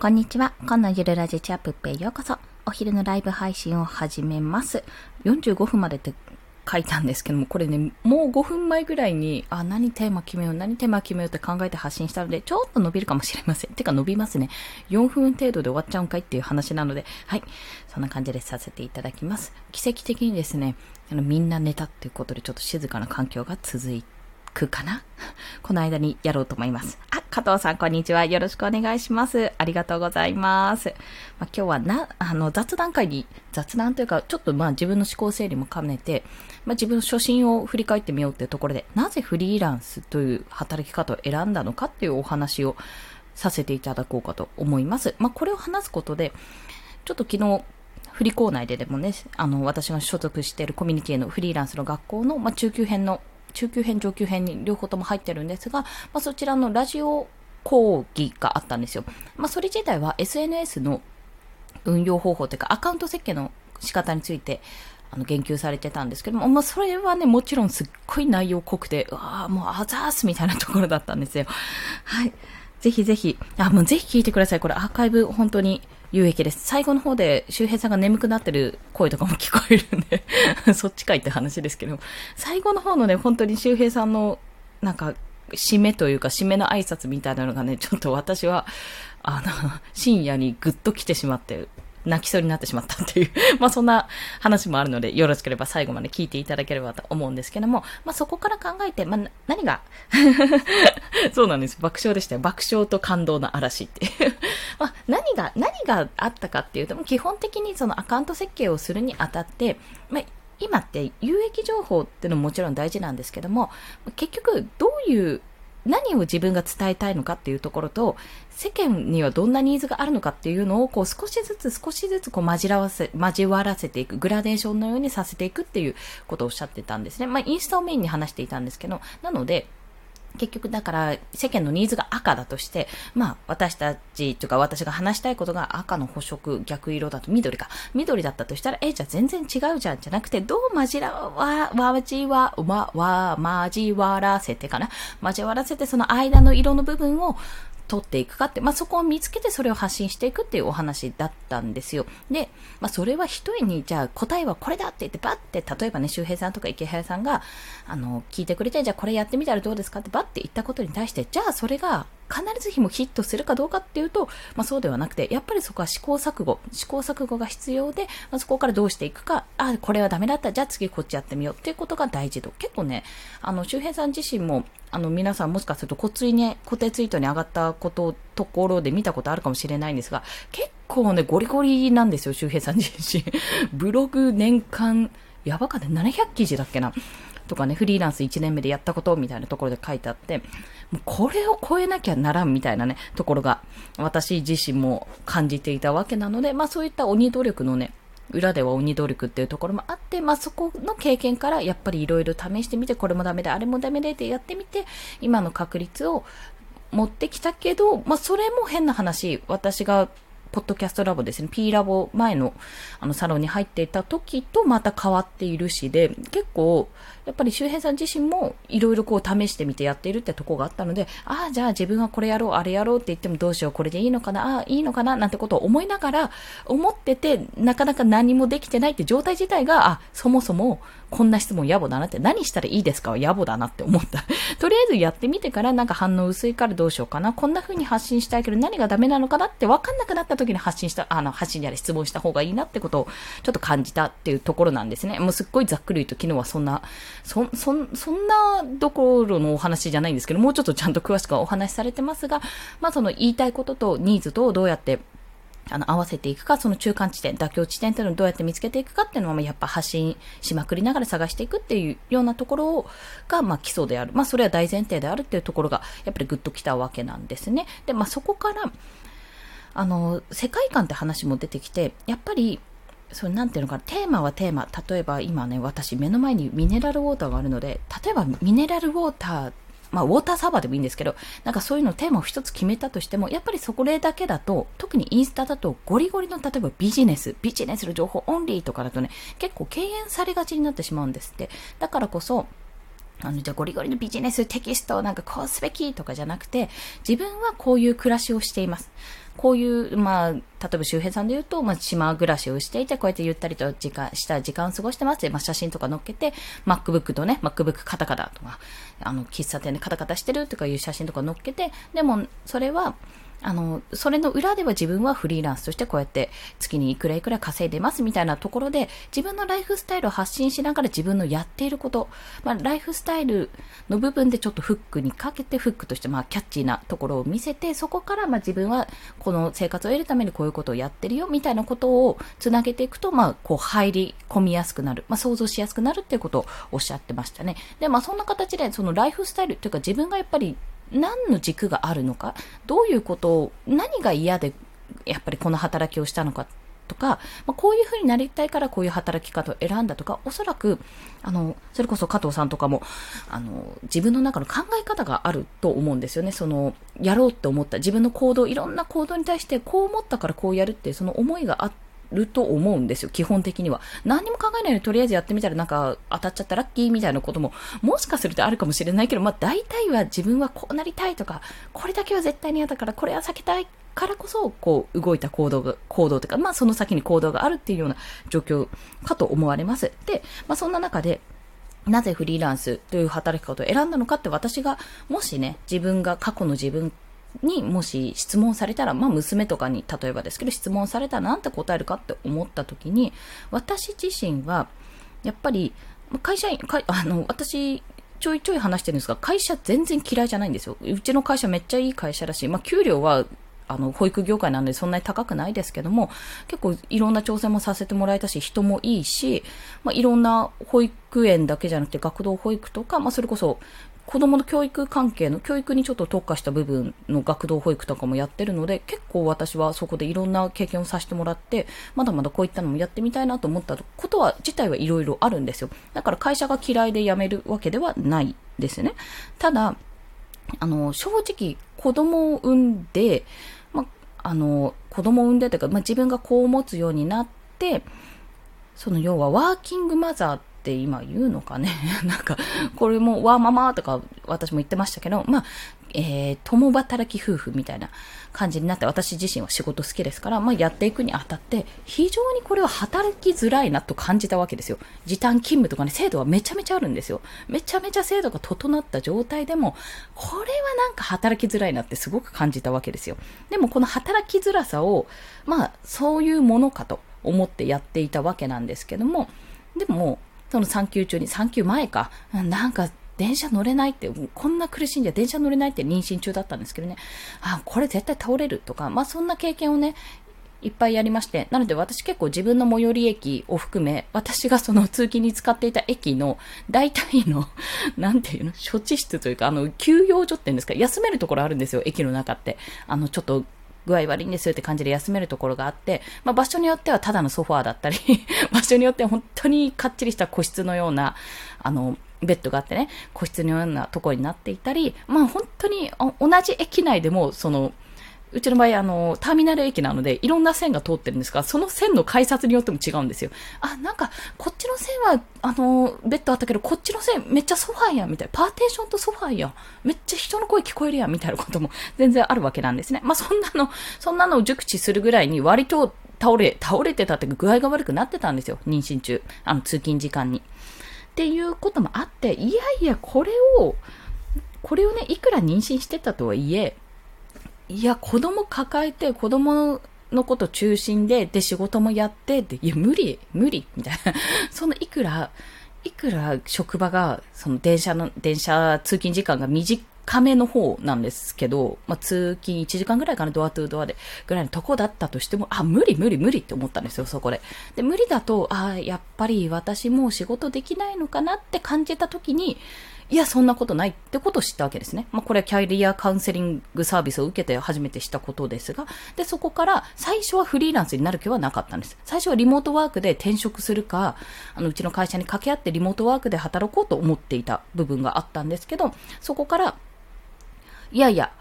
こんにちは。今のゆるラジチアップへようこそ。お昼のライブ配信を始めます。45分までって書いたんですけども、これね、もう5分前ぐらいに、あ、何テーマ決めよう、何テーマ決めようって考えて発信したので、ちょっと伸びるかもしれません。てか伸びますね。4分程度で終わっちゃうんかいっていう話なので、はい。そんな感じでさせていただきます。奇跡的にですね、あの、みんな寝たっていうことで、ちょっと静かな環境が続いて、くかな？この間にやろうと思います。あ、加藤さん、こんにちは。よろしくお願いします。ありがとうございます。まあ、今日はな、あの、雑談会に、雑談というか、ちょっとまあ自分の思考整理も兼ねて、まあ自分の初心を振り返ってみようっていうところで、なぜフリーランスという働き方を選んだのかっていうお話をさせていただこうかと思います。まあこれを話すことで、ちょっと昨日、振り校内ででもね、あの、私が所属しているコミュニティのフリーランスの学校の、まあ、中級編の中級編、上級編に両方とも入ってるんですが、まあ、そちらのラジオ講義があったんですよ。まあ、それ自体は SNS の運用方法というか、アカウント設計の仕方について、あの、言及されてたんですけども、まあ、それはね、もちろんすっごい内容濃くて、うわあもうあざーすみたいなところだったんですよ。はい。ぜひぜひ、あ、もうぜひ聞いてください。これアーカイブ本当に有益です。最後の方で周平さんが眠くなってる声とかも聞こえるんで そっちかいって話ですけど、最後の方のね、本当に周平さんの、なんか、締めというか、締めの挨拶みたいなのがね、ちょっと私は、あの、深夜にぐっと来てしまって、泣きそうになってしまったっていう まあそんな話もあるので、よろしければ最後まで聞いていただければと思うんですけども、まあそこから考えて、まあ何が？そうなんです。爆笑でしたよ。爆笑と感動の嵐っていう まあ何が、何があったかっていうと、基本的にそのアカウント設計をするにあたって、まあ今って有益情報っていうのももちろん大事なんですけども、結局どういう何を自分が伝えたいのかっていうところと、世間にはどんなニーズがあるのかっていうのを、こう少しずつ少しずつこう交わせ、交わらせていく、グラデーションのようにさせていくっていうことをおっしゃってたんですね。まあ、インスタをメインに話していたんですけど、なので、結局だから世間のニーズが赤だとして、まあ私たちとか私が話したいことが赤の補色、逆色だと緑か。緑だったとしたら、え、じゃあ全然違うじゃんじゃなくて、どう交らわ、わじわ、わ、わ、交わらせてかな。交わらせてその間の色の部分を取っていくかって、まあ、そこを見つけてそれを発信していくっていうお話だったんですよ。で、まあ、それは一人に、じゃあ答えはこれだって言って、ばって、例えばね、周平さんとか池原さんが、あの、聞いてくれて、じゃあこれやってみたらどうですかってばって言ったことに対して、じゃあそれが必ずしもヒットするかどうかっていうと、まあ、そうではなくて、やっぱりそこは試行錯誤、試行錯誤が必要で、まあ、そこからどうしていくか、あ、これはダメだった、じゃあ次こっちやってみようっていうことが大事と。結構ね、あの、周平さん自身も、あの、皆さんもしかすると固定に、固定ツイートに上がったこと、ところで見たことあるかもしれないんですが、結構ね、ゴリゴリなんですよ、周平さん自身。ブログ年間、やばかった、700記事だっけな。とかね、フリーランス1年目でやったことみたいなところで書いてあって、もうこれを超えなきゃならんみたいなね、ところが私自身も感じていたわけなので、まあそういった鬼努力のね、裏では鬼努力っていうところもあって、まあそこの経験からやっぱりいろいろ試してみて、これもダメで、あれもダメでってやってみて、今の確率を持ってきたけど、まあそれも変な話、私がポッドキャストラボですね、P ラボ前のあのサロンに入っていた時とまた変わっているしで、結構、やっぱり周平さん自身もいろいろこう試してみてやっているってとこがあったので、ああ、じゃあ自分はこれやろう、あれやろうって言ってもどうしよう、これでいいのかな、ああ、いいのかな、なんてことを思いながら、思ってて、なかなか何もできてないって状態自体が、あ、そもそもこんな質問野暮だなって、何したらいいですかは野暮だなって思った。とりあえずやってみてからなんか反応薄いからどうしようかな。こんな風に発信したいけど何がダメなのかなって分かんなくなった時に発信した、あの、発信やれ質問した方がいいなってことをちょっと感じたっていうところなんですね。もうすっごいざっくり言うと昨日はそんな、そ、そ、そんなどころのお話じゃないんですけど、もうちょっとちゃんと詳しくはお話しされてますが、まあその言いたいこととニーズとどうやってあの、合わせていくか、その中間地点、妥協地点っていうのをどうやって見つけていくかっていうのは、やっぱ発信しまくりながら探していくっていうようなところが、まあ、基礎である。まあ、それは大前提であるっていうところが、やっぱりグッときたわけなんですね。で、まあ、そこから、あの、世界観って話も出てきて、やっぱり、それなんていうのかな、テーマはテーマ。例えば今ね、私目の前にミネラルウォーターがあるので、例えばミネラルウォーターまあ、ウォーターサーバーでもいいんですけど、なんかそういうのテーマを一つ決めたとしても、やっぱりそこだけだと、特にインスタだとゴリゴリの例えばビジネス、ビジネスの情報オンリーとかだとね、結構敬遠されがちになってしまうんですって。だからこそ、あの、じゃあゴリゴリのビジネステキストをなんかこうすべきとかじゃなくて、自分はこういう暮らしをしています。こういう、まあ、例えば周平さんで言うと、まあ、島暮らしをしていて、こうやってゆったりと時間、した時間を過ごしてます。で、まあ、写真とか載っけて、MacBook とね、MacBook カタカタとか、あの、喫茶店でカタカタしてるとかいう写真とか載っけて、でも、それは、あの、それの裏では自分はフリーランスとしてこうやって月にいくらいくら稼いでますみたいなところで自分のライフスタイルを発信しながら自分のやっていること、まあ、ライフスタイルの部分でちょっとフックにかけてフックとしてまあキャッチーなところを見せてそこからまあ自分はこの生活を得るためにこういうことをやってるよみたいなことをつなげていくとまあこう入り込みやすくなる、まあ、想像しやすくなるっていうことをおっしゃってましたね。で、まあそんな形でそのライフスタイルというか自分がやっぱり何の軸があるのか、どういうことを、何が嫌で、やっぱりこの働きをしたのかとか、まあ、こういう風になりたいからこういう働き方を選んだとか、おそらく、あの、それこそ加藤さんとかも、あの、自分の中の考え方があると思うんですよね。その、やろうって思った、自分の行動、いろんな行動に対してこう思ったからこうやるって、その思いがあって、ると思うんですよ、基本的には。何にも考えないようにとりあえずやってみたらなんか当たっちゃったラッキーみたいなことも、もしかするとあるかもしれないけど、まあ大体は自分はこうなりたいとか、これだけは絶対に嫌だから、これは避けたいからこそ、こう動いた行動が、行動というか、まあその先に行動があるっていうような状況かと思われます。で、まあそんな中で、なぜフリーランスという働き方を選んだのかって私が、もしね、自分が過去の自分にもし質問されたら、まあ娘とかに例えばですけど質問されたらなんて答えるかって思った時に、私自身は、やっぱり、会社員、あの、私、ちょいちょい話してるんですが、会社全然嫌いじゃないんですよ。うちの会社めっちゃいい会社だし、まあ給料はあの、保育業界なんでそんなに高くないですけども、結構いろんな挑戦もさせてもらえたし、人もいいし、まあ、いろんな保育園だけじゃなくて学童保育とか、まあ、それこそ子供の教育関係の教育にちょっと特化した部分の学童保育とかもやってるので、結構私はそこでいろんな経験をさせてもらって、まだまだこういったのもやってみたいなと思ったことは、自体はいろいろあるんですよ。だから会社が嫌いで辞めるわけではないですね。ただ、あの、正直子供を産んで、ま、あの、子供を産んでというか、ま自分がこう持つようになって、その要はワーキングマザーって今言うのかね なんか、これもワーママとか私も言ってましたけど、まあ、えー、共働き夫婦みたいな感じになって、私自身は仕事好きですから、まあ、やっていくにあたって、非常にこれは働きづらいなと感じたわけですよ。時短勤務とかね、制度はめちゃめちゃあるんですよ。めちゃめちゃ制度が整った状態でも、これはなんか働きづらいなってすごく感じたわけですよ。でもこの働きづらさを、まあ、そういうものかと思ってやっていたわけなんですけども、でも、その産休中に、産休前か、なんか電車乗れないって、こんな苦しいんじゃ電車乗れないって妊娠中だったんですけどね、あ、これ絶対倒れるとか、まあそんな経験をね、いっぱいやりまして、なので私結構自分の最寄り駅を含め、私がその通勤に使っていた駅の大体の、なんていうの、処置室というか、あの、休養所って言うんですか、休めるところあるんですよ、駅の中って。あの、ちょっと具合悪いんですよって感じで休めるところがあって、まあ、場所によってはただのソファーだったり 場所によっては本当にかっちりした個室のような、あの、ベッドがあってね、個室のようなところになっていたり、まあ本当に同じ駅内でも、その、うちの場合、あの、ターミナル駅なので、いろんな線が通ってるんですが、その線の改札によっても違うんですよ。あ、なんか、こっちの線は、あの、ベッドあったけど、こっちの線めっちゃソファーやん、みたいな。パーテーションとソファーやん。めっちゃ人の声聞こえるやん、みたいなことも 全然あるわけなんですね。まあ、そんなの、そんなのを熟知するぐらいに、割と倒れ、倒れてたって具合が悪くなってたんですよ。妊娠中。あの、通勤時間に。っていうこともあって、いやいや、これを、これをね、いくら妊娠してたとはいえ、いや、子供抱えて、子供のこと中心で、で、仕事もやってって、いや、無理、無理、みたいな。そのいくら、いくら職場が、その電車の、電車通勤時間が短めの方なんですけど、まあ、通勤1時間ぐらいかな、ドアトゥードアで、ぐらいのとこだったとしても、あ、無理無理無理って思ったんですよ、そこで。で、無理だと、あ、やっぱり私もう仕事できないのかなって感じた時に、いや、そんなことないってことを知ったわけですね。まあ、これはキャリアカウンセリングサービスを受けて初めてしたことですが、で、そこから最初はフリーランスになる気はなかったんです。最初はリモートワークで転職するか、あの、うちの会社に掛け合ってリモートワークで働こうと思っていた部分があったんですけど、そこから、いやいや、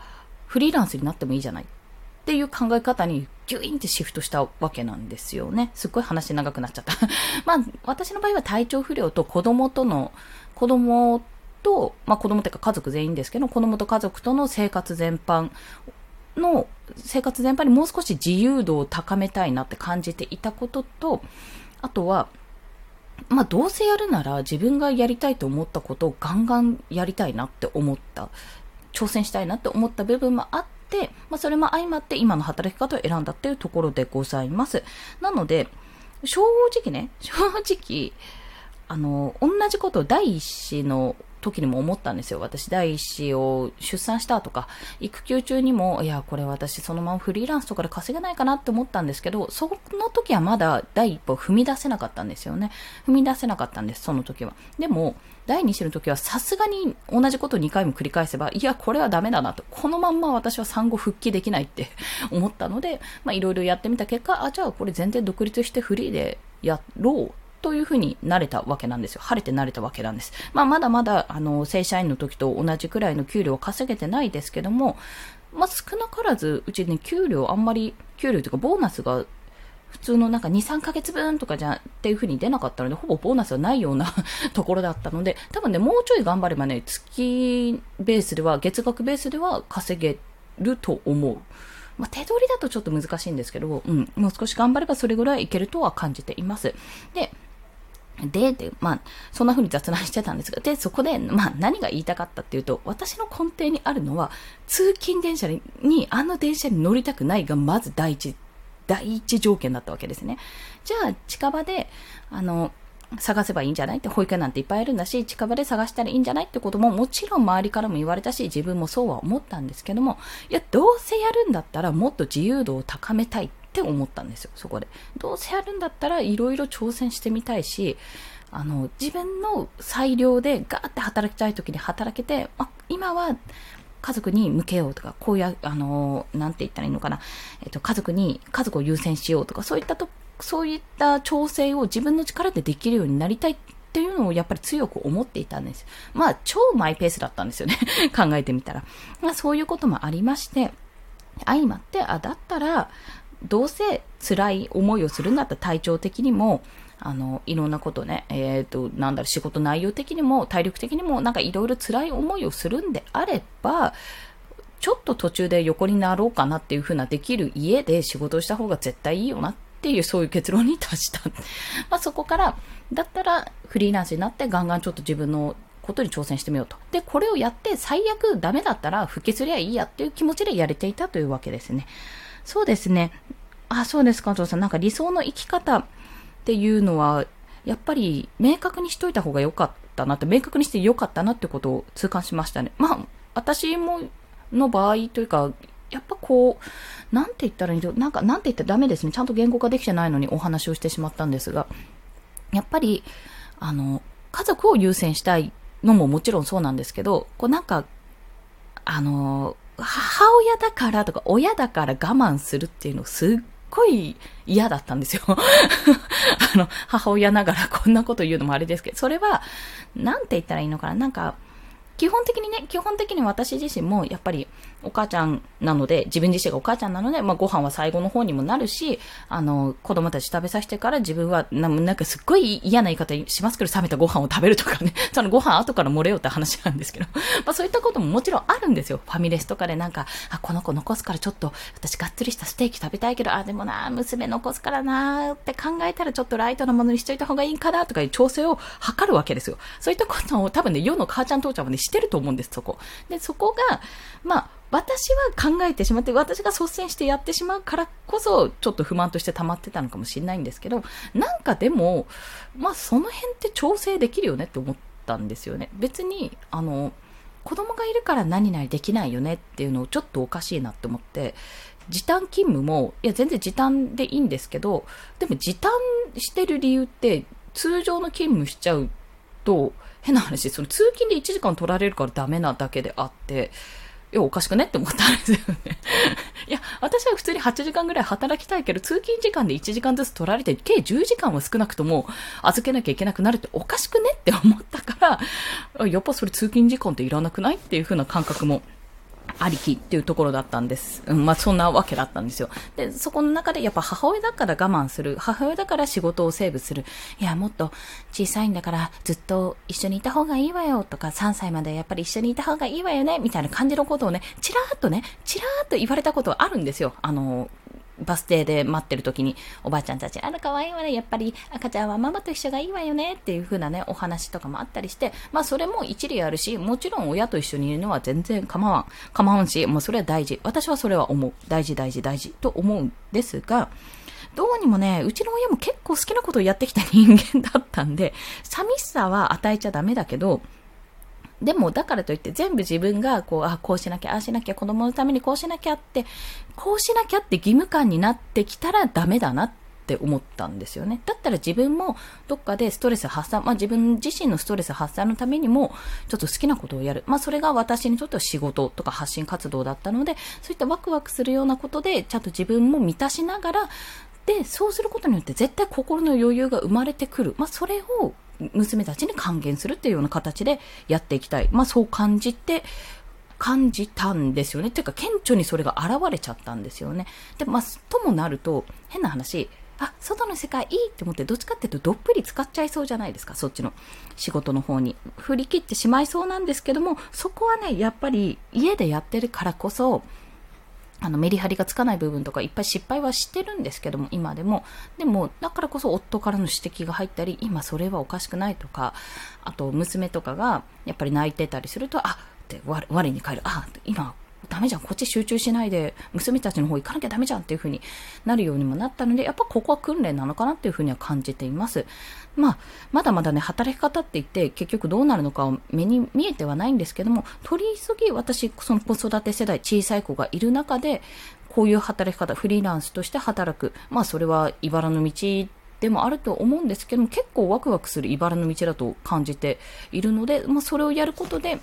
フリーランスになってもいいじゃないっていう考え方にギュインってシフトしたわけなんですよね。すっごい話長くなっちゃった。まあ、私の場合は体調不良と子供との、子供と、まあ子供っていうか家族全員ですけど、子供と家族との生活全般の生活全般にもう少し自由度を高めたいなって感じていたことと、あとは、まあ、どうせやるなら自分がやりたいと思ったことをガンガンやりたいなって思った、挑戦したいなって思った部分もあって、まあ、それも相まって今の働き方を選んだっていうところでございます。なので、正直ね、正直、あの、同じことを第一子の時にも思ったんですよ。私、第一子を出産したとか、育休中にも、いや、これ私そのままフリーランスとかで稼げないかなって思ったんですけど、その時はまだ第一歩踏み出せなかったんですよね。踏み出せなかったんです、その時は。でも、第二子の時はさすがに同じことを2回も繰り返せば、いや、これはダメだなと。このまんま私は産後復帰できないって 思ったので、まあいろいろやってみた結果、あ、じゃあこれ全然独立してフリーでやろうというふうになれたわけなんですよ。晴れてなれたわけなんです。まあ、まだまだ、あの、正社員の時と同じくらいの給料を稼げてないですけども、まあ、少なからず、うちね、給料あんまり、給料というか、ボーナスが普通のなんか2、3ヶ月分とかじゃっていう風に出なかったので、ほぼボーナスはないような ところだったので、多分ね、もうちょい頑張ればね、月ベースでは、月額ベースでは稼げると思う。まあ、手取りだとちょっと難しいんですけど、うん、もう少し頑張ればそれぐらいいけるとは感じています。で、で、で、まあ、そんな風に雑談してたんですが、で、そこで、まあ、何が言いたかったっていうと、私の根底にあるのは、通勤電車に、あの電車に乗りたくないが、まず第一、第一条件だったわけですね。じゃあ、近場で、あの、探せばいいんじゃない？って保育園なんていっぱいいるんだし、近場で探したらいいんじゃない？ってことももちろん周りからも言われたし、自分もそうは思ったんですけども、いや、どうせやるんだったらもっと自由度を高めたいって思ったんですよ、そこで。どうせやるんだったらいろいろ挑戦してみたいし、あの、自分の裁量でガーって働きたい時に働けて、あ、今は家族に向けようとか、こういう、あの、なんて言ったらいいのかな、えっと、家族に、家族を優先しようとか、そういったと、そういった調整を自分の力でできるようになりたいっていうのをやっぱり強く思っていたんです。まあ、超マイペースだったんですよね。考えてみたら。まあ、そういうこともありまして、相まって、あ、だったら、どうせ辛い思いをするんだったら体調的にも、あの、いろんなことね、えっ、ー、と、なんだろう、仕事内容的にも、体力的にも、なんかいろいろ辛い思いをするんであれば、ちょっと途中で横になろうかなっていう風なできる家で仕事をした方が絶対いいよなっていう、そういう結論に達した。まあそこから、だったらフリーランスになってガンガンちょっと自分のことに挑戦してみようと。で、これをやって最悪ダメだったら復帰すりゃいいやっていう気持ちでやれていたというわけですね。そうですね。あ、そうですか、お父さん。なんか理想の生き方っていうのは、やっぱり明確にしといた方が良かったなって、明確にして良かったなってことを痛感しましたね。まあ、私も、の場合というか、やっぱこう、なんて言ったらいいんだなんか、なんて言ったらダメですね。ちゃんと言語化できてないのにお話をしてしまったんですが、やっぱり、あの、家族を優先したいのももちろんそうなんですけど、こうなんか、あの、母親だからとか親だから我慢するっていうのすっごい嫌だったんですよ。あの、母親ながらこんなこと言うのもあれですけど、それは、なんて言ったらいいのかな？なんか、基本的にね、基本的に私自身もやっぱりお母ちゃんなので、自分自身がお母ちゃんなので、まあご飯は最後の方にもなるし、あの、子供たち食べさせてから自分はな、なんかすっごい嫌な言い方しますけど、冷めたご飯を食べるとかね、そのご飯後から漏れようって話なんですけど、まあそういったことももちろんあるんですよ。ファミレスとかでなんか、あ、この子残すからちょっと、私がっつりしたステーキ食べたいけど、あ、でもな、娘残すからなって考えたらちょっとライトなものにしといた方がいいかなとかいう調整を図るわけですよ。そういったことを多分ね、世の母ちゃん父ちゃんはね、してると思うんです、そこ。で、そこが、まあ、私は考えてしまって、私が率先してやってしまうからこそ、ちょっと不満として溜まってたのかもしれないんですけど、なんかでも、まあその辺って調整できるよねって思ったんですよね。別に、あの、子供がいるから何々できないよねっていうのをちょっとおかしいなって思って、時短勤務も、いや全然時短でいいんですけど、でも時短してる理由って通常の勤務しちゃうと、変な話、その通勤で1時間取られるからダメなだけであって、いや、おかしくねって思ったんですよね。いや、私は普通に8時間ぐらい働きたいけど、通勤時間で1時間ずつ取られて、計10時間は少なくとも預けなきゃいけなくなるっておかしくねって思ったから、やっぱそれ通勤時間っていらなくないっていう風な感覚もありきっていうところだったんです。うん、まあそんなわけだったんですよ。で、そこの中でやっぱ母親だから我慢する。母親だから仕事をセーブする。いや、もっと小さいんだからずっと一緒にいた方がいいわよとか、3歳までやっぱり一緒にいた方がいいわよね、みたいな感じのことをね、ちらーっとね、ちらーっと言われたことはあるんですよ。あの、バス停で待ってる時に、おばあちゃんたち、あら、可愛いわね。やっぱり赤ちゃんはママと一緒がいいわよね。っていう風なね、お話とかもあったりして、まあそれも一理あるし、もちろん親と一緒にいるのは全然構わん。構わんし、もうそれは大事。私はそれは思う。大事、大事、大事と思うんですが、どうにもね、うちの親も結構好きなことをやってきた人間だったんで、寂しさは与えちゃダメだけど、でも、だからといって全部自分が、こう、あ、こうしなきゃ、ああしなきゃ、子供のためにこうしなきゃって、こうしなきゃって義務感になってきたらダメだなって思ったんですよね。だったら自分もどっかでストレス発散、まあ自分自身のストレス発散のためにも、ちょっと好きなことをやる。まあそれが私にとっては仕事とか発信活動だったので、そういったワクワクするようなことで、ちゃんと自分も満たしながら、で、そうすることによって絶対心の余裕が生まれてくる。まあそれを娘たちに還元するっていうような形でやっていきたい。まあそう感じて、感じたんですよね。ていうか、顕著にそれが現れちゃったんですよね。で、まあ、ともなると、変な話、あ、外の世界いいって思って、どっちかっていうとどっぷり使っちゃいそうじゃないですか、そっちの仕事の方に。振り切ってしまいそうなんですけども、そこはね、やっぱり家でやってるからこそ、あの、メリハリがつかない部分とかいっぱい失敗はしてるんですけども、今でも。でも、だからこそ夫からの指摘が入ったり、今それはおかしくないとか、あと娘とかがやっぱり泣いてたりすると、あって我に返る。あ、今ダメじゃん、こっち集中しないで、娘たちの方行かなきゃダメじゃんっていう風になるようにもなったので、やっぱここは訓練なのかなっていう風には感じています。まあ、まだまだね、働き方って言って、結局どうなるのかを目に見えてはないんですけども、取り急ぎ私、その子育て世代、小さい子がいる中で、こういう働き方、フリーランスとして働く。まあ、それは茨の道でもあると思うんですけども、結構ワクワクする茨の道だと感じているので、まあ、それをやることで、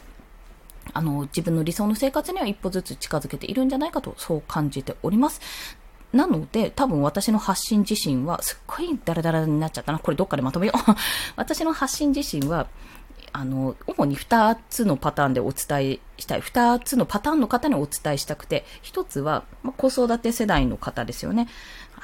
あの、自分の理想の生活には一歩ずつ近づけているんじゃないかと、そう感じております。なので、多分私の発信自身は、すっごいダラダラになっちゃったな。これどっかでまとめよう。私の発信自身は、あの、主に2つのパターンでお伝えしたい。2つのパターンの方にお伝えしたくて、1つは、まあ子育て世代の方ですよね。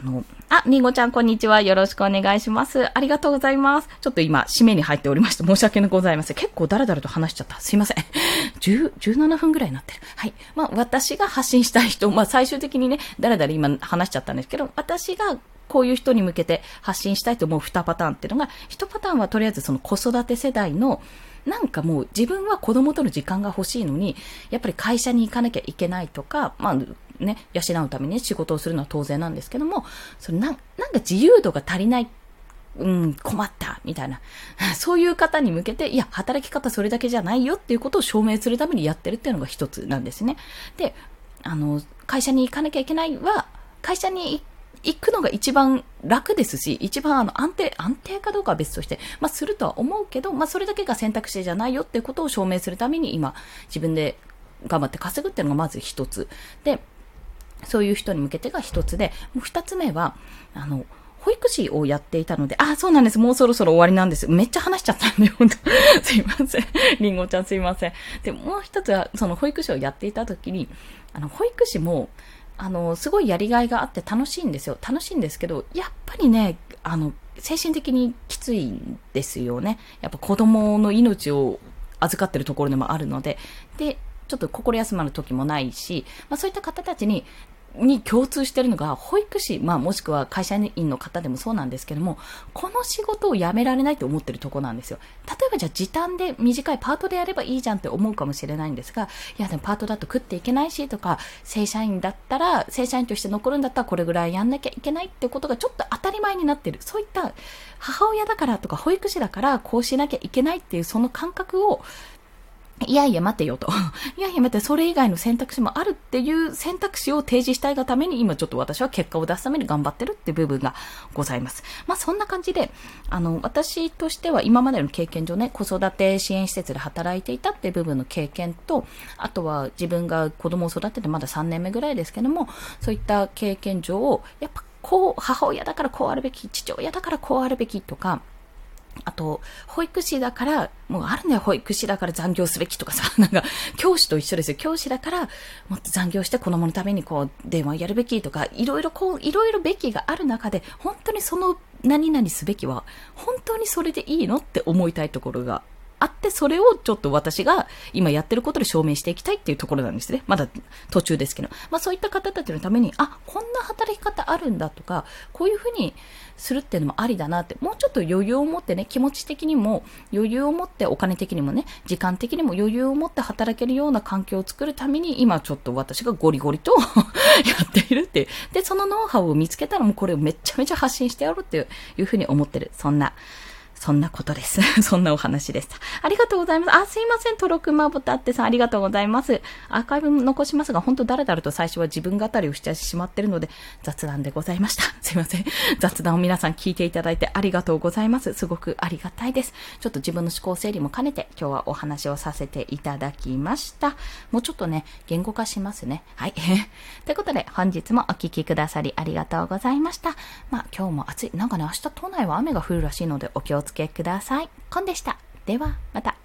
あの、あ、りんごちゃんこんにちは。よろしくお願いします。ありがとうございます。ちょっと今、締めに入っておりまして、申し訳ございません。結構ダラダラと話しちゃった。すいません。10、17分ぐらいになってる。はい。まあ、私が発信したい人、まあ、最終的にね、ダラダラ今話しちゃったんですけど、私がこういう人に向けて発信したいと思う2パターンっていうのが、1パターンはとりあえずその子育て世代の、なんかもう自分は子供との時間が欲しいのに、やっぱり会社に行かなきゃいけないとか、まあ、ね、養うために仕事をするのは当然なんですけども、それななんか自由度が足りないうん、困った、みたいな。そういう方に向けて、いや、働き方それだけじゃないよっていうことを証明するためにやってるっていうのが一つなんですね。で、あの、会社に行かなきゃいけないは、会社に行くのが一番楽ですし、一番あの安定、安定かどうかは別として、まあするとは思うけど、まあそれだけが選択肢じゃないよっていうことを証明するために今、自分で頑張って稼ぐっていうのがまず一つ。で、そういう人に向けてが一つで、もう二つ目は、あの、保育士をやっていたので、あ、そうなんです。もうそろそろ終わりなんです。めっちゃ話しちゃったんで、本 当すいません。りんごちゃんすいません。で、もう一つは、その保育士をやっていた時に、あの、保育士も、あの、すごいやりがいがあって楽しいんですよ。楽しいんですけど、やっぱりね、あの、精神的にきついんですよね。やっぱ子供の命を預かってるところでもあるので、で、ちょっと心休まる時もないし、まあそういった方たちに、に共通してるのが、保育士、まあもしくは会社員の方でもそうなんですけども、この仕事を辞められないと思ってるとこなんですよ。例えばじゃあ時短で短いパートでやればいいじゃんって思うかもしれないんですが、いやでもパートだと食っていけないしとか、正社員だったら、正社員として残るんだったらこれぐらいやんなきゃいけないってことがちょっと当たり前になってる。そういった母親だからとか保育士だからこうしなきゃいけないっていうその感覚をいやいや待てよと。いやいや待て、それ以外の選択肢もあるっていう選択肢を提示したいがために今ちょっと私は結果を出すために頑張ってるって部分がございます。まあそんな感じで、あの、私としては今までの経験上ね、子育て支援施設で働いていたっていう部分の経験と、あとは自分が子供を育ててまだ3年目ぐらいですけども、そういった経験上を、やっぱこう、母親だからこうあるべき、父親だからこうあるべきとか、あと、保育士だから、もうあるね、保育士だから残業すべきとかさ、なんか、教師と一緒ですよ。教師だから、もっと残業して子供のためにこう、電話やるべきとか、いろいろこう、いろいろべきがある中で、本当にその何々すべきは、本当にそれでいいのって思いたいところがあって、それをちょっと私が今やってることで証明していきたいっていうところなんですね。まだ途中ですけど。まあそういった方たちのために、あ、こんな働き方あるんだとか、こういうふうにするっていうのもありだなって、もうちょっと余裕を持ってね、気持ち的にも余裕を持ってお金的にもね、時間的にも余裕を持って働けるような環境を作るために、今ちょっと私がゴリゴリと やっているっていう。で、そのノウハウを見つけたらもうこれをめちゃめちゃ発信してやろうっていういうふうに思ってる。そんな。そんなことです。そんなお話でした。ありがとうございます。あ、すいません。トロクマボタってさん、ありがとうございます。アーカイブ残しますが、本当だらだらと最初は自分語りをしてしまってるので、雑談でございました。すいません。雑談を皆さん聞いていただいてありがとうございます。すごくありがたいです。ちょっと自分の思考整理も兼ねて、今日はお話をさせていただきました。もうちょっとね、言語化しますね。はい。ということで、本日もお聞きくださりありがとうございました。まあ、今日も暑い。なんかね、明日都内は雨が降るらしいので、お気をつけ付けください。コンでした。では、また。